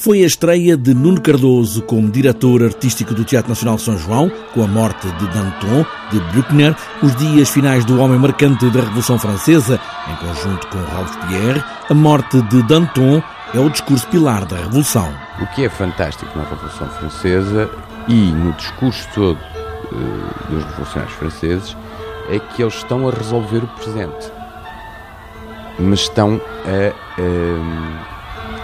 Foi a estreia de Nuno Cardoso como diretor artístico do Teatro Nacional São João, com a morte de Danton, de Bruckner, os dias finais do homem marcante da Revolução Francesa, em conjunto com Robespierre, a morte de Danton é o discurso pilar da Revolução. O que é fantástico na Revolução Francesa e no discurso todo uh, dos revolucionários franceses é que eles estão a resolver o presente, mas estão a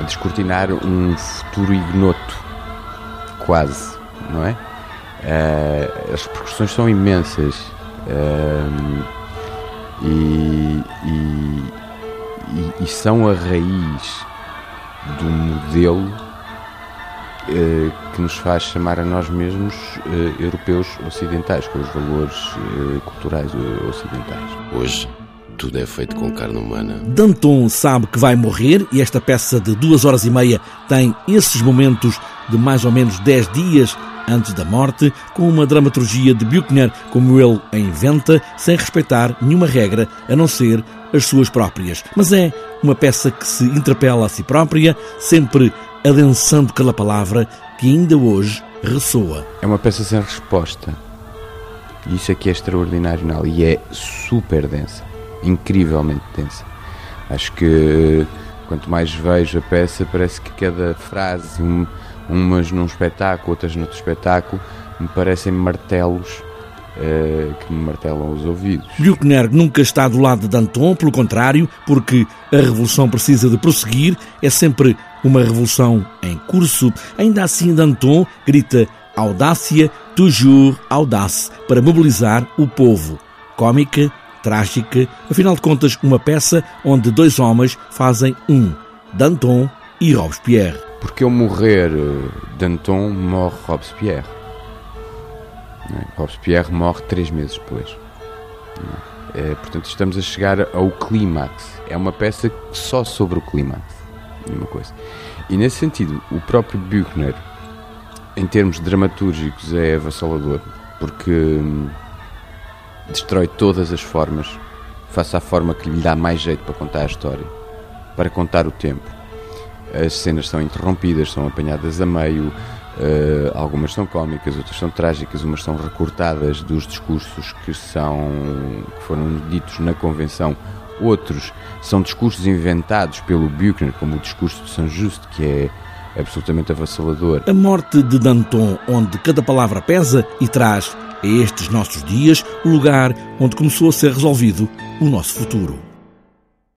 descortinar um futuro ignoto, quase, não é? Uh, as repercussões são imensas uh, e, e, e, são a raiz do modelo eh, que nos faz chamar a nós mesmos europeus ocidentais, com os valores culturais ocidentais. Hoje, tudo é feito com carne humana. Danton sabe que vai morrer e esta peça de duas horas e meia tem esses momentos de mais ou menos dez dias antes da morte, com uma dramaturgia de Buchner como ele a inventa, sem respeitar nenhuma regra a não ser as suas próprias. Mas é uma peça que se interpela a si própria, sempre adensando cada palavra que ainda hoje ressoa. É uma peça sem resposta. Isso aqui é extraordinário, não? E é super densa, incrivelmente densa. Acho que quanto mais vejo a peça, parece que cada frase, um, umas num espetáculo, outras noutro espetáculo, me parecem martelos uh, que me martelam os ouvidos. Bruckner nunca está do lado de Danton, pelo contrário, porque a revolução precisa de prosseguir, é sempre uma revolução em curso. Ainda assim, Danton grita audácia, toujours audace, para mobilizar o povo. Cômica, trágica, afinal de contas, uma peça onde dois homens fazem um, Danton e Robespierre. Porque ao morrer eh, Danton, morre Robespierre. Né? Robespierre morre três meses depois. É, portanto, estamos a chegar ao clímax. É uma peça só sobre o clímax. Uma coisa. E nesse sentido, o próprio Buchner, em termos dramatúrgicos, é avassalador, porque hum, destrói todas as formas, face à forma que lhe dá mais jeito para contar a história, para contar o tempo. As cenas são interrompidas, são apanhadas a meio, Uh, algumas são cómicas, outras são trágicas, umas são recortadas dos discursos que, são, que foram ditos na convenção, outros são discursos inventados pelo Buchner, como o discurso de São Justo, que é absolutamente avassalador. A morte de Danton, onde cada palavra pesa e traz estes nossos dias o lugar onde começou a ser resolvido o nosso futuro.